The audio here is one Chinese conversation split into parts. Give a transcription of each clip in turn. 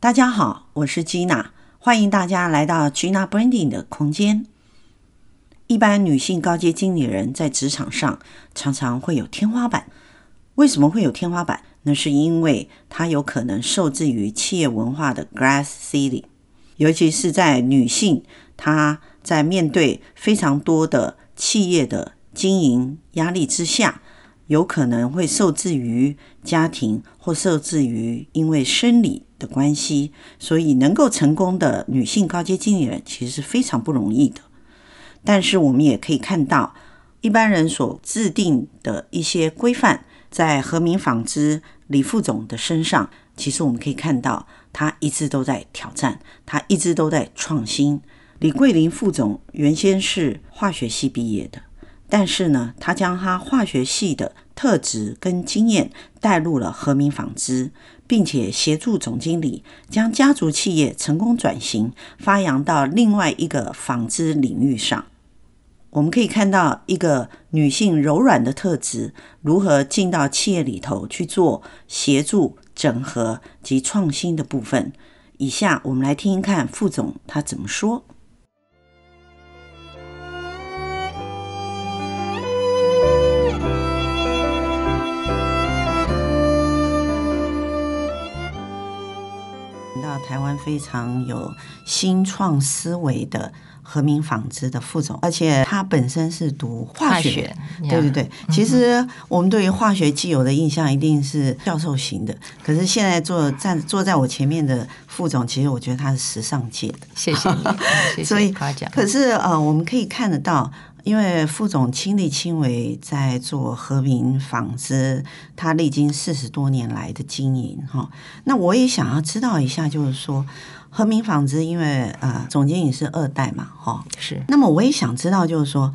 大家好，我是 Gina，欢迎大家来到 Gina Branding 的空间。一般女性高阶经理人在职场上常常会有天花板，为什么会有天花板？那是因为她有可能受制于企业文化的 glass ceiling，尤其是在女性，她在面对非常多的企业的经营压力之下。有可能会受制于家庭，或受制于因为生理的关系，所以能够成功的女性高阶经理人其实是非常不容易的。但是我们也可以看到，一般人所制定的一些规范，在和明纺织李副总的身上，其实我们可以看到，他一直都在挑战，他一直都在创新。李桂林副总原先是化学系毕业的。但是呢，他将他化学系的特质跟经验带入了和明纺织，并且协助总经理将家族企业成功转型，发扬到另外一个纺织领域上。我们可以看到一个女性柔软的特质如何进到企业里头去做协助、整合及创新的部分。以下我们来听听看副总他怎么说。非常有新创思维的和明纺织的副总，而且他本身是读化学，对对对。其实我们对于化学既有的印象一定是教授型的，可是现在坐站坐在我前面的副总，其实我觉得他是时尚界的。谢谢你，谢谢 所以可是呃，我们可以看得到。因为副总亲力亲为在做和平纺织，他历经四十多年来的经营哈。那我也想要知道一下，就是说和平纺织，因为呃总经理是二代嘛哈，是。那么我也想知道，就是说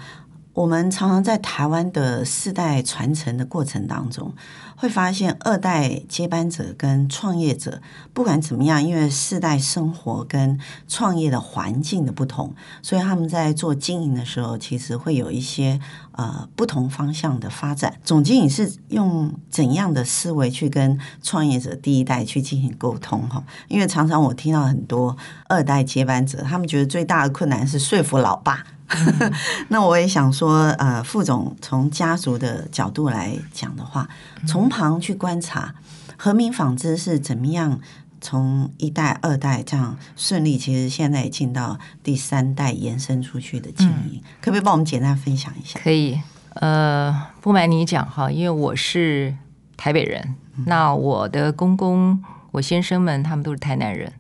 我们常常在台湾的世代传承的过程当中。会发现二代接班者跟创业者不管怎么样，因为世代生活跟创业的环境的不同，所以他们在做经营的时候，其实会有一些呃不同方向的发展。总经理是用怎样的思维去跟创业者第一代去进行沟通？哈，因为常常我听到很多二代接班者，他们觉得最大的困难是说服老爸。那我也想说，呃，副总从家族的角度来讲的话，从旁去观察和明纺织是怎么样从一代、二代这样顺利，其实现在也进到第三代延伸出去的经营，嗯、可不可以帮我们简单分享一下？可以，呃，不瞒你讲哈，因为我是台北人，嗯、那我的公公、我先生们他们都是台南人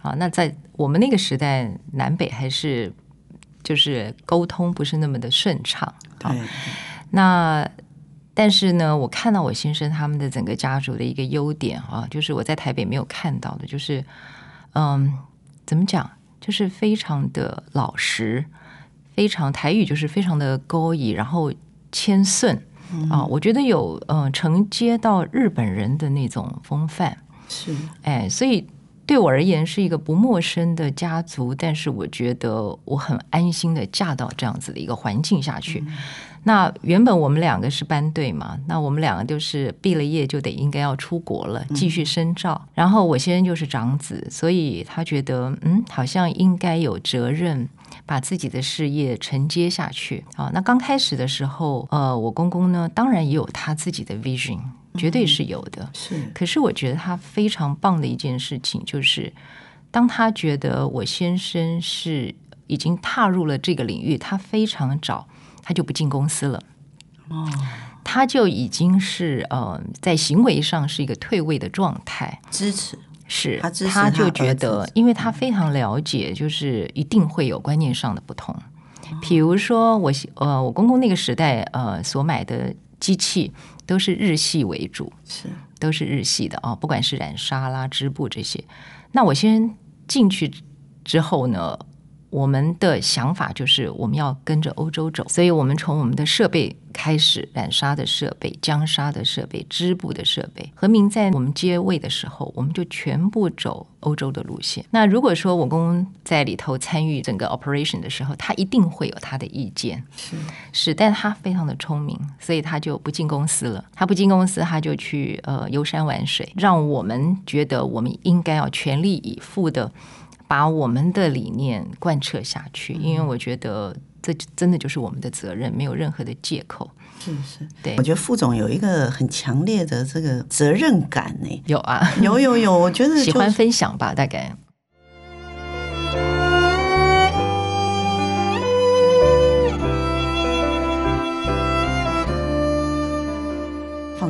啊。那在我们那个时代，南北还是。就是沟通不是那么的顺畅，对。那但是呢，我看到我先生他们的整个家族的一个优点啊，就是我在台北没有看到的，就是嗯，怎么讲，就是非常的老实，非常台语就是非常的高义，然后谦逊啊，我觉得有嗯承接到日本人的那种风范，是哎，所以。对我而言是一个不陌生的家族，但是我觉得我很安心的嫁到这样子的一个环境下去。嗯、那原本我们两个是班队嘛，那我们两个就是毕了业就得应该要出国了，继续深造。嗯、然后我先生就是长子，所以他觉得嗯，好像应该有责任把自己的事业承接下去。啊，那刚开始的时候，呃，我公公呢，当然也有他自己的 vision。绝对是有的，是。可是我觉得他非常棒的一件事情，就是当他觉得我先生是已经踏入了这个领域，他非常早，他就不进公司了。哦，他就已经是呃，在行为上是一个退位的状态。支持是，他支持他，他就觉得，因为他非常了解，就是一定会有观念上的不同。比如说我呃，我公公那个时代呃所买的机器。都是日系为主，是都是日系的啊，不管是染纱啦、织布这些。那我先进去之后呢，我们的想法就是我们要跟着欧洲走，所以我们从我们的设备开始，染纱的设备、浆纱的设备、织布的设备。何明在我们接位的时候，我们就全部走欧洲的路线。那如果说我公在里头参与整个 operation 的时候，他一定会有他的意见，是是，但他非常的聪明，所以他就不进公司了。他不进公司，他就去呃游山玩水，让我们觉得我们应该要全力以赴的。把我们的理念贯彻下去，因为我觉得这真的就是我们的责任，没有任何的借口。是是，对。我觉得副总有一个很强烈的这个责任感呢。有啊，有有有，我觉得 喜欢分享吧，大概。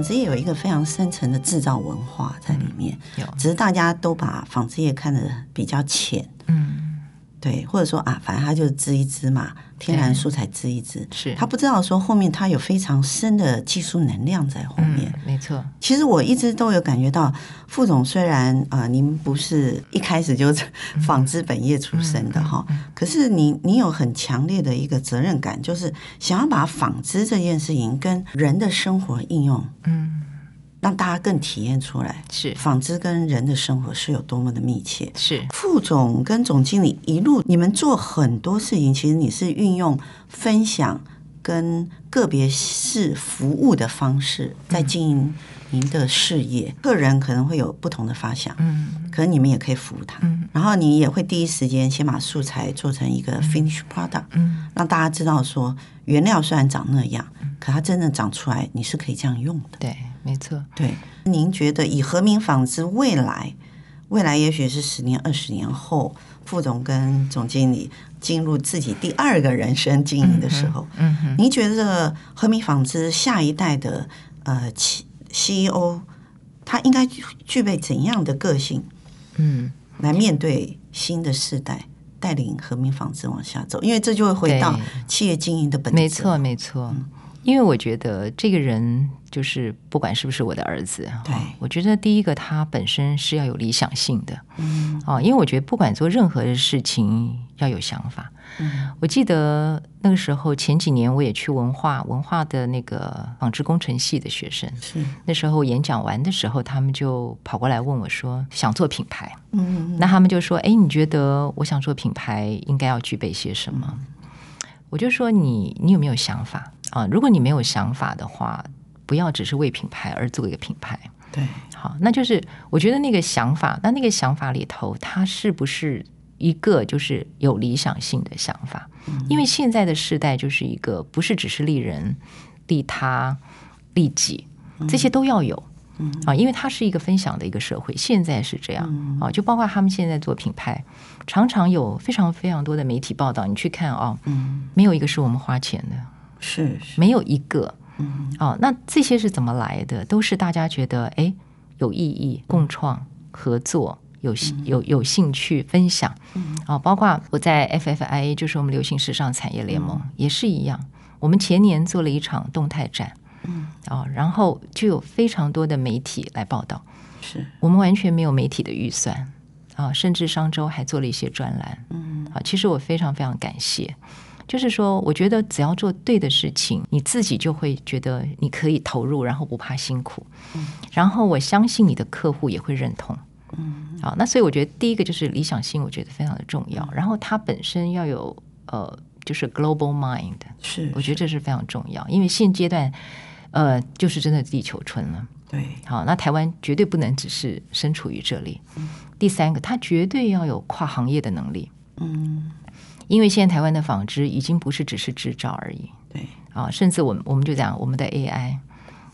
纺织业有一个非常深层的制造文化在里面，有，只是大家都把纺织业看得比较浅，嗯，对，或者说啊，反正他就是织一织嘛，天然素材织一织，是，他不知道说后面他有非常深的技术能量在后面，没错。其实我一直都有感觉到，副总虽然啊、呃，您不是一开始就是纺织本业出身的哈，可是你你有很强烈的一个责任感，就是想要把纺织这件事情跟人的生活应用，嗯。让大家更体验出来，是。纺织跟人的生活是有多么的密切。是。副总跟总经理一路，你们做很多事情，其实你是运用分享跟个别式服务的方式，在经营您的事业。嗯、个人可能会有不同的发想，嗯，可能你们也可以服务他，嗯，然后你也会第一时间先把素材做成一个 finish product，嗯，让大家知道说原料虽然长那样，可它真正长出来，你是可以这样用的，对。没错，对，您觉得以和明纺织未来，未来也许是十年、二十年后，副总跟总经理进入自己第二个人生经营的时候，嗯哼，您觉得这个和明纺织下一代的呃 CEO，他应该具备怎样的个性？嗯，来面对新的世代，带领和明纺织往下走，因为这就会回到企业经营的本质。没错，没错。嗯因为我觉得这个人就是不管是不是我的儿子，对，我觉得第一个他本身是要有理想性的，嗯，哦因为我觉得不管做任何的事情要有想法。嗯，我记得那个时候前几年我也去文化文化的那个纺织工程系的学生，是。那时候演讲完的时候，他们就跑过来问我说想做品牌，嗯，那他们就说，哎，你觉得我想做品牌应该要具备些什么？嗯，我就说你你有没有想法？啊，如果你没有想法的话，不要只是为品牌而做一个品牌。对，好，那就是我觉得那个想法，那那个想法里头，它是不是一个就是有理想性的想法？嗯，因为现在的时代就是一个不是只是利人、利他、利己，这些都要有。嗯，啊，因为它是一个分享的一个社会，现在是这样。嗯，啊，就包括他们现在做品牌，常常有非常非常多的媒体报道，你去看啊，嗯，没有一个是我们花钱的。是，是没有一个，嗯，哦，那这些是怎么来的？都是大家觉得哎有意义、共创、合作、有有有兴趣分享，嗯，哦，包括我在 FFIA，就是我们流行时尚产业联盟，嗯，也是一样。我们前年做了一场动态展，嗯，哦，然后就有非常多的媒体来报道，是我们完全没有媒体的预算啊，哦，甚至上周还做了一些专栏，嗯，啊，哦，其实我非常非常感谢。就是说，我觉得只要做对的事情，你自己就会觉得你可以投入，然后不怕辛苦。嗯，然后我相信你的客户也会认同。嗯，好，那所以我觉得第一个就是理想性，我觉得非常的重要。然后它本身要有呃，就是 global mind，是，我觉得这是非常重要。因为现阶段，呃，就是真的地球村了。对，好，那台湾绝对不能只是身处于这里。嗯，第三个，它绝对要有跨行业的能力。嗯。因为现在台湾的纺织已经不是只是制造而已，对啊，甚至我们我们就讲我们的 AI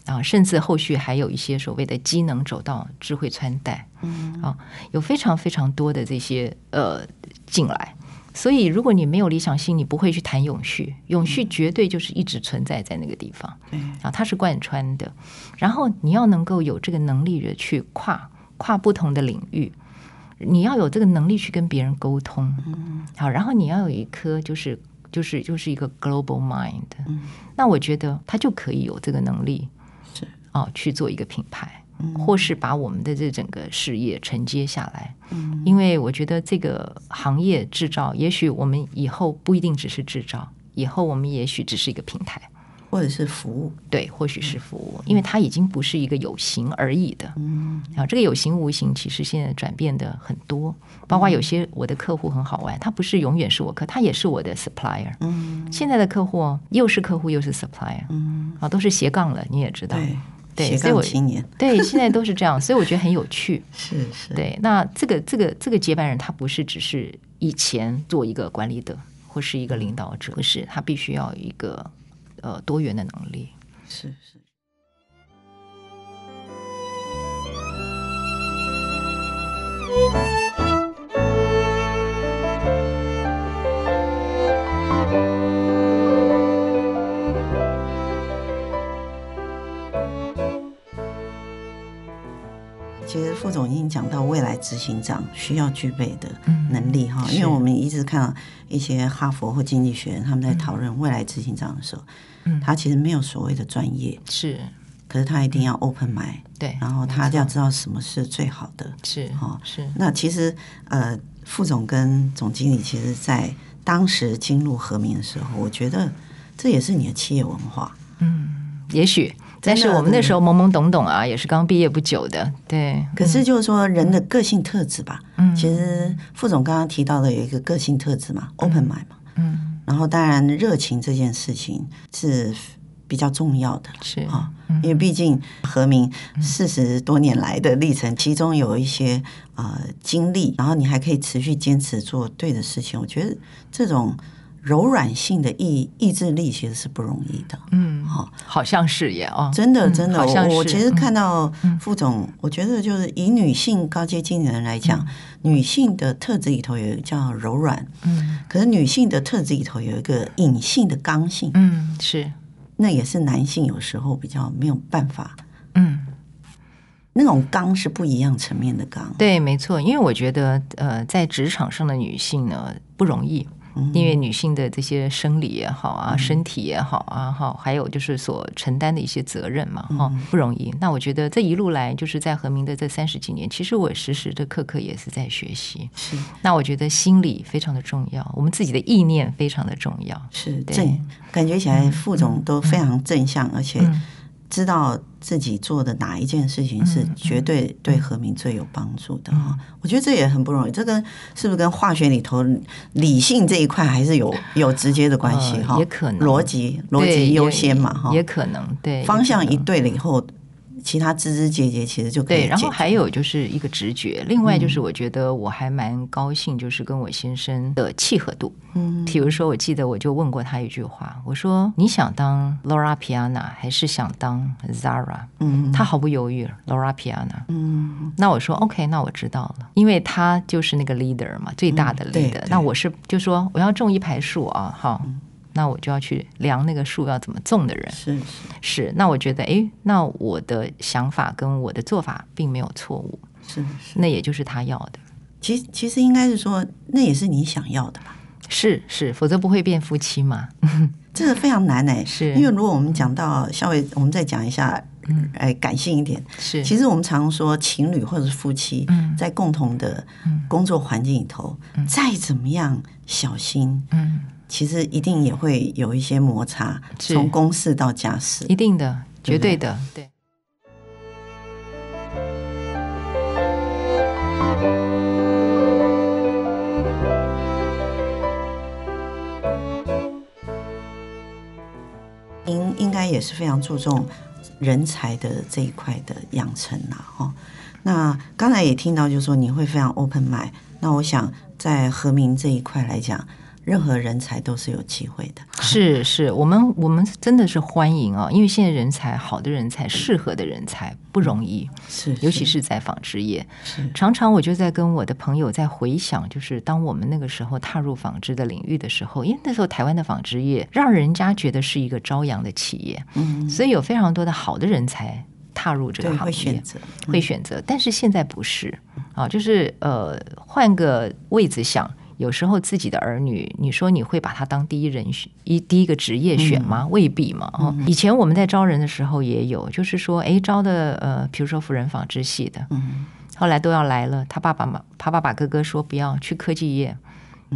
啊，甚至后续还有一些所谓的机能走到智慧穿戴，嗯啊，有非常非常多的这些呃进来，所以如果你没有理想性，你不会去谈永续，永续绝对就是一直存在在那个地方，对啊，它是贯穿的，然后你要能够有这个能力的去跨跨不同的领域。你要有这个能力去跟别人沟通，嗯，好，然后你要有一颗就是就是就是一个 global mind，嗯，那我觉得他就可以有这个能力，是。哦，去做一个品牌，或是把我们的这整个事业承接下来。嗯，因为我觉得这个行业制造，也许我们以后不一定只是制造，以后我们也许只是一个平台。或者是服务，对，或许是服务，因为它已经不是一个有形而已的。嗯，啊这个有形无形，其实现在转变的很多，包括有些我的客户很好玩，他不是永远是我客，他也是我的 supplier。嗯，现在的客户又是客户又是 supplier。嗯，啊，都是斜杠了，你也知道。对，斜杠青年。对，现在都是这样，所以我觉得很有趣。是是。对，那这个这个这个接班人，他不是只是以前做一个管理者或是一个领导者，不是他必须要有一个。呃，多元的能力是是。其实副总已经讲到未来执行长需要具备的能力哈，嗯、因为我们一直看到一些哈佛或经济学人他们在讨论未来执行长的时候。他其实没有所谓的专业，是，可是他一定要 open mind，对，然后他要知道什么是最好的，是，哈，是。那其实，呃，副总跟总经理，其实在当时进入和明的时候，我觉得这也是你的企业文化，嗯，也许，但是我们那时候懵懵懂懂啊，也是刚毕业不久的，对。可是就是说人的个性特质吧，嗯，其实副总刚刚提到的有一个个性特质嘛，open mind 嘛，嗯。然后，当然，热情这件事情是比较重要的，是。啊，因为毕竟和明四十多年来的历程，其中有一些呃经历，然后你还可以持续坚持做对的事情，我觉得这种。柔软性的意意志力其实是不容易的，嗯，好，好像是也哦，真的真的，我我其实看到副总，我觉得就是以女性高阶经理人来讲，女性的特质里头有一个叫柔软，嗯，可是女性的特质里头有一个隐性的刚性，嗯，是，那也是男性有时候比较没有办法，嗯，那种刚是不一样层面的刚，对，没错，因为我觉得呃，在职场上的女性呢不容易。因为女性的这些生理也好啊，身体也好啊，哈，还有就是所承担的一些责任嘛，哈，不容易。那我觉得这一路来，就是在和明的这三十几年，其实我时时的刻刻也是在学习。是，那我觉得心理非常的重要，我们自己的意念非常的重要。是，对感觉起来副总都非常正向，而且。知道自己做的哪一件事情是绝对对和明最有帮助的哈，我觉得这也很不容易。这跟是不是跟化学里头理性这一块还是有有直接的关系哈？也可能逻辑逻辑优先嘛哈？也可能对方向一对了以后。其他枝枝节节其实就可以。对，然后还有就是一个直觉，另外就是我觉得我还蛮高兴，就是跟我先生的契合度。嗯，比如说，我记得我就问过他一句话，我说：“你想当 Laura Piana 还是想当 Zara？” 嗯，他毫不犹豫，Laura Piana。嗯，那我说 OK，那我知道了，因为他就是那个 leader 嘛，最大的 leader。那我是就说我要种一排树啊，好。那我就要去量那个树要怎么种的人，是是，是。那我觉得，哎，那我的想法跟我的做法并没有错误，是是，那也就是他要的。其实其实应该是说，那也是你想要的吧？是是，否则不会变夫妻嘛。这个非常难哎，是因为如果我们讲到稍微，我们再讲一下，哎，感性一点。是，其实我们常说情侣或者是夫妻，在共同的工作环境里头，再怎么样小心，嗯。其实一定也会有一些摩擦，从公事到家事，一定的，绝对的，对。您应该也是非常注重人才的这一块的养成呐，哈。那刚才也听到，就是说你会非常 open mind。那我想在和明这一块来讲。任何人才都是有机会的，是是，我们我们真的是欢迎啊，因为现在人才好的人才适合的人才不容易，是，尤其是在纺织业，常常我就在跟我的朋友在回想，就是当我们那个时候踏入纺织的领域的时候，因为那时候台湾的纺织业让人家觉得是一个朝阳的企业，嗯，所以有非常多的好的人才踏入这个行业，会选择，会选择，但是现在不是。啊，就是呃，换个位置想。有时候自己的儿女，你说你会把他当第一人选，一第一个职业选吗？嗯、未必嘛。哦、嗯，以前我们在招人的时候也有，就是说，哎，招的呃，比如说辅仁纺织系的，嗯，后来都要来了，他爸爸嘛，他爸爸哥哥说不要去科技业。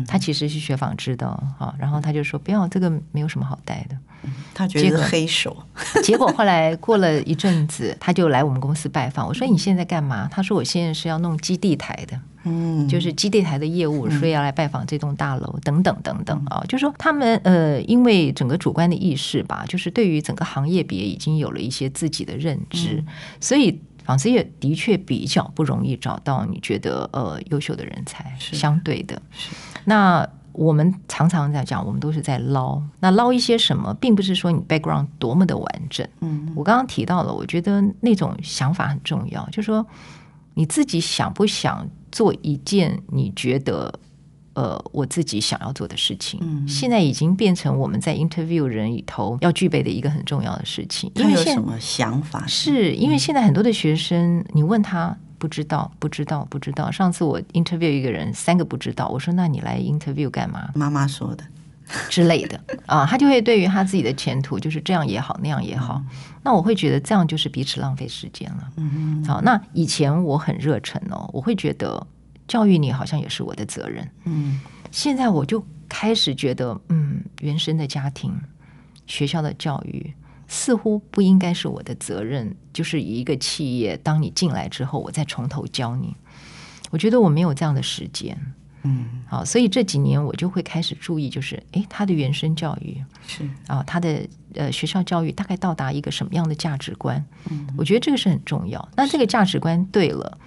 他其实是学纺织的啊，然后他就说不要这个没有什么好带的，他觉得是黑手。结果后来过了一阵子，他就来我们公司拜访。我说你现在干嘛？他说我现在是要弄基地台的，嗯，就是基地台的业务，所以要来拜访这栋大楼等等等等啊。就是说他们呃，因为整个主观的意识吧，就是对于整个行业别已经有了一些自己的认知，所以。纺织业的确比较不容易找到你觉得呃优秀的人才，相对的。那我们常常在讲，我们都是在捞。那捞一些什么，并不是说你 background 多么的完整。嗯，我刚刚提到了，我觉得那种想法很重要，就是说你自己想不想做一件你觉得。呃，我自己想要做的事情，嗯，现在已经变成我们在 interview 人里头要具备的一个很重要的事情。他有什么想法？是因为现在很多的学生，你问他不知道，不知道，不知道。上次我 interview 一个人，三个不知道。我说：“那你来 interview 干嘛？”妈妈说的之类的啊，他就会对于他自己的前途就是这样也好，那样也好。那我会觉得这样就是彼此浪费时间了。嗯，好，那以前我很热忱哦，我会觉得。教育你好像也是我的责任。嗯，现在我就开始觉得，嗯，原生的家庭、学校的教育似乎不应该是我的责任。就是以一个企业，当你进来之后，我再从头教你。我觉得我没有这样的时间。嗯，好，所以这几年我就会开始注意，就是，诶，他的原生教育是啊，他的呃学校教育大概到达一个什么样的价值观？嗯，我觉得这个是很重要。那这个价值观对了。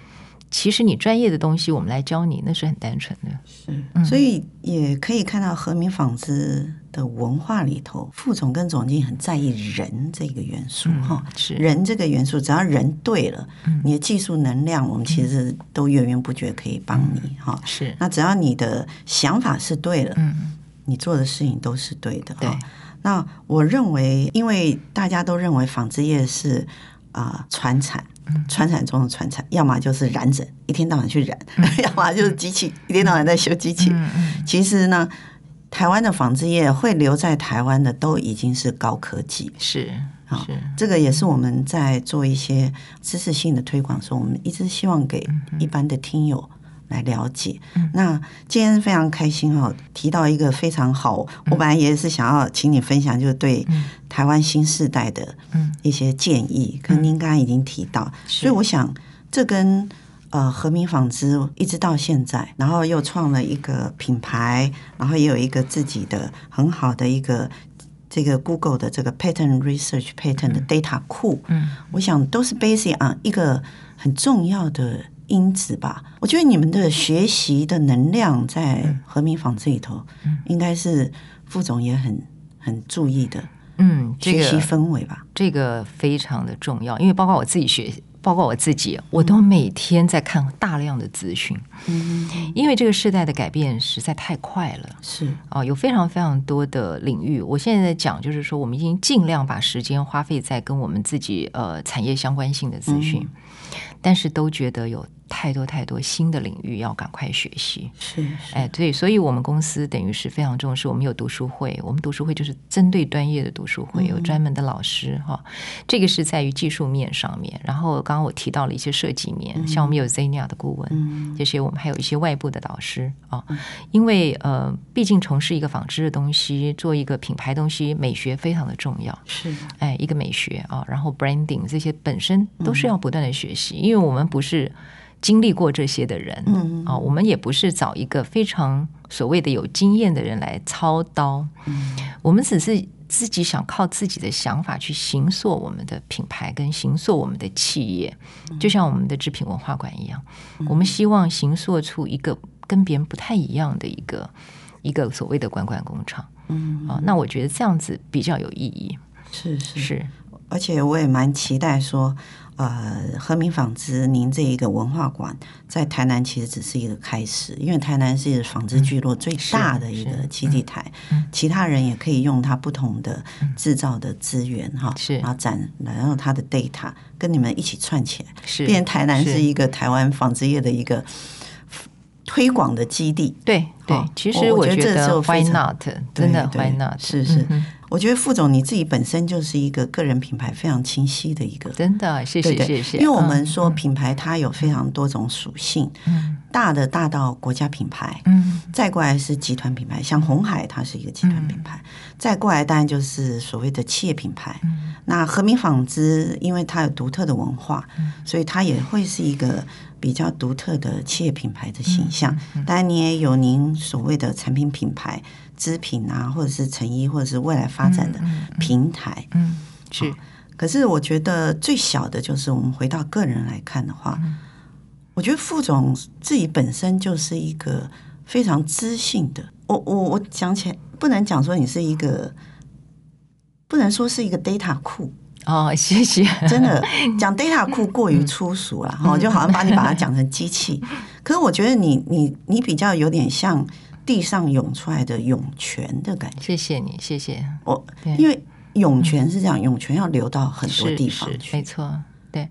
其实你专业的东西，我们来教你，那是很单纯的。是，所以也可以看到和明纺织的文化里头，副总跟总经理很在意人这个元素哈。是人这个元素，只要人对了，你的技术能量，我们其实都源源不绝可以帮你哈。是，那只要你的想法是对了，嗯，你做的事情都是对的。对，那我认为，因为大家都认为纺织业是啊传产。传产中的传产，要么就是染整，一天到晚去染；嗯、要么就是机器，一天到晚在修机器。其实呢，台湾的纺织业会留在台湾的，都已经是高科技。是啊，是这个也是我们在做一些知识性的推广的时候，我们一直希望给一般的听友。来了解，那今天非常开心哦，提到一个非常好，我本来也是想要请你分享，就是对台湾新世代的一些建议，可您刚刚已经提到，所以我想这跟呃和明纺织一直到现在，然后又创了一个品牌，然后也有一个自己的很好的一个这个 Google 的这个 Patent Research Patent 的 Data 库，嗯，我想都是 basic on 一个很重要的。因子吧，我觉得你们的学习的能量在和明纺织里头，应该是副总也很很注意的。嗯，学习氛围吧，这个非常的重要，因为包括我自己学，包括我自己，我都每天在看大量的资讯。嗯，因为这个时代的改变实在太快了。是啊，有非常非常多的领域。我现在在讲，就是说，我们已经尽量把时间花费在跟我们自己呃产业相关性的资讯，嗯、但是都觉得有。太多太多新的领域要赶快学习，是，是。哎，对，所以我们公司等于是非常重视，我们有读书会，我们读书会就是针对专业的读书会，有专门的老师哈、嗯，这个是在于技术面上面。然后刚刚我提到了一些设计面，嗯、像我们有 Zenia 的顾问、嗯，这些我们还有一些外部的导师啊、嗯，因为呃，毕竟从事一个纺织的东西，做一个品牌东西，美学非常的重要，是，哎，一个美学啊，然后 branding 这些本身都是要不断的学习，嗯、因为我们不是。经历过这些的人，嗯。啊，我们也不是找一个非常所谓的有经验的人来操刀，嗯，我们只是自己想靠自己的想法去行塑我们的品牌跟行塑我们的企业，就像我们的织品文化馆一样，我们希望行塑出一个跟别人不太一样的一个一个所谓的管管工厂，嗯。啊，那我觉得这样子比较有意义，是是。是，而且我也蛮期待说。呃，和明纺织，您这一个文化馆在台南其实只是一个开始，因为台南是纺织聚落最大的一个基地台，其他人也可以用它不同的制造的资源哈，是，然后展，然后它的 data 跟你们一起串起来，是，变成台南是一个台湾纺织业的一个推广的基地。对对，其实我觉得 Why not？真的 Why not？是是。我觉得副总你自己本身就是一个个人品牌非常清晰的一个，真的谢谢谢谢。因为我们说品牌它有非常多种属性，嗯，大的大到国家品牌，嗯，再过来是集团品牌，像鸿海它是一个集团品牌，再过来当然就是所谓的企业品牌。那和明纺织因为它有独特的文化，所以它也会是一个比较独特的企业品牌的形象。当然你也有您所谓的产品品牌。织品啊，或者是成衣，或者是未来发展的平台，嗯，嗯，是。可是我觉得最小的就是我们回到个人来看的话，嗯、我觉得副总自己本身就是一个非常知性的。我我我讲起来不能讲说你是一个，不能说是一个 data 库哦，谢谢。真的 讲 data 库过于粗俗了，哈、嗯，就好像把你把它讲成机器。可是我觉得你你你比较有点像。地上涌出来的涌泉的感觉。谢谢你，谢谢我。因为涌泉是这样，涌泉要流到很多地方去，没错。对，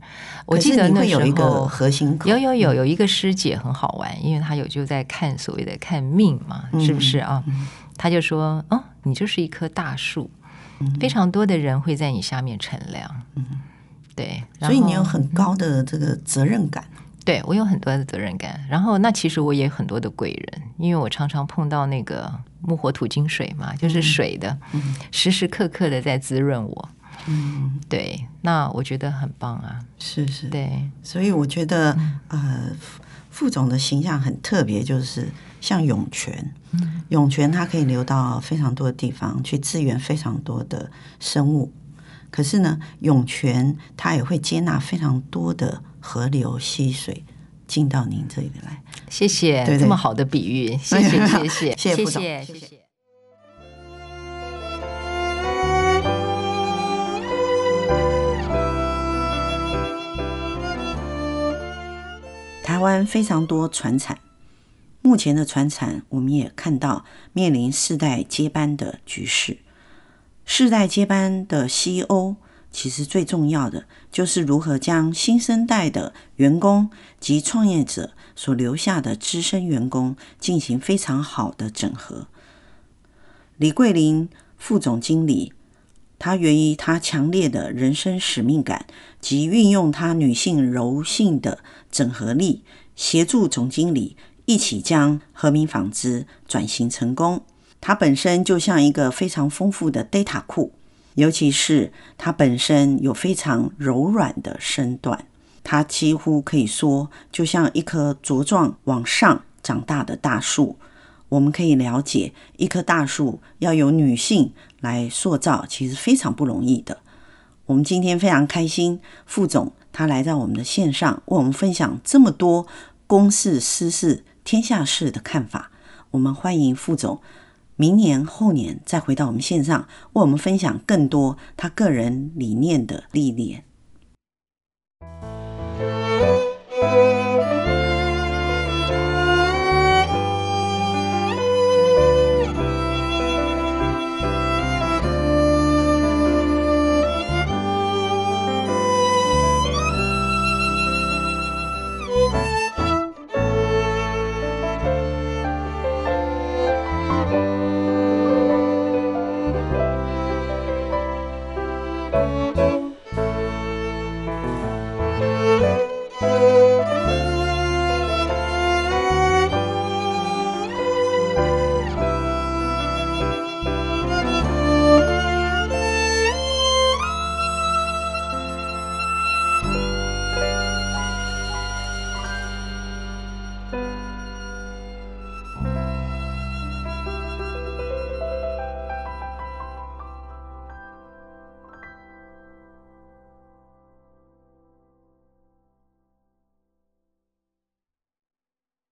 我记得那时候有一个核心，有有有有一个师姐很好玩，因为她有就在看所谓的看命嘛，是不是啊？她就说：“哦，你就是一棵大树，非常多的人会在你下面乘凉。”嗯，对，所以你有很高的这个责任感。对，我有很多的责任感，然后那其实我也有很多的贵人，因为我常常碰到那个木火土金水嘛，就是水的，嗯、时时刻刻的在滋润我。嗯，对，那我觉得很棒啊，是是，对，所以我觉得、嗯、呃，副总的形象很特别，就是像涌泉，嗯、涌泉它可以流到非常多的地方去支援非常多的生物，可是呢，涌泉它也会接纳非常多的。河流溪水进到您这里来，谢谢，对对，这么好的比喻，谢谢 谢谢谢谢。台湾非常多船产，目前的船产我们也看到面临世代接班的局势，世代接班的 CEO。其实最重要的就是如何将新生代的员工及创业者所留下的资深员工进行非常好的整合。李桂林副总经理，他源于他强烈的人生使命感及运用他女性柔性的整合力，协助总经理一起将和明纺织转型成功。她本身就像一个非常丰富的 data 库。尤其是它本身有非常柔软的身段，它几乎可以说就像一棵茁壮往上长大的大树。我们可以了解，一棵大树要由女性来塑造，其实非常不容易的。我们今天非常开心，副总他来到我们的线上，为我们分享这么多公事私事、天下事的看法。我们欢迎副总。明年后年再回到我们线上，为我们分享更多他个人理念的历练。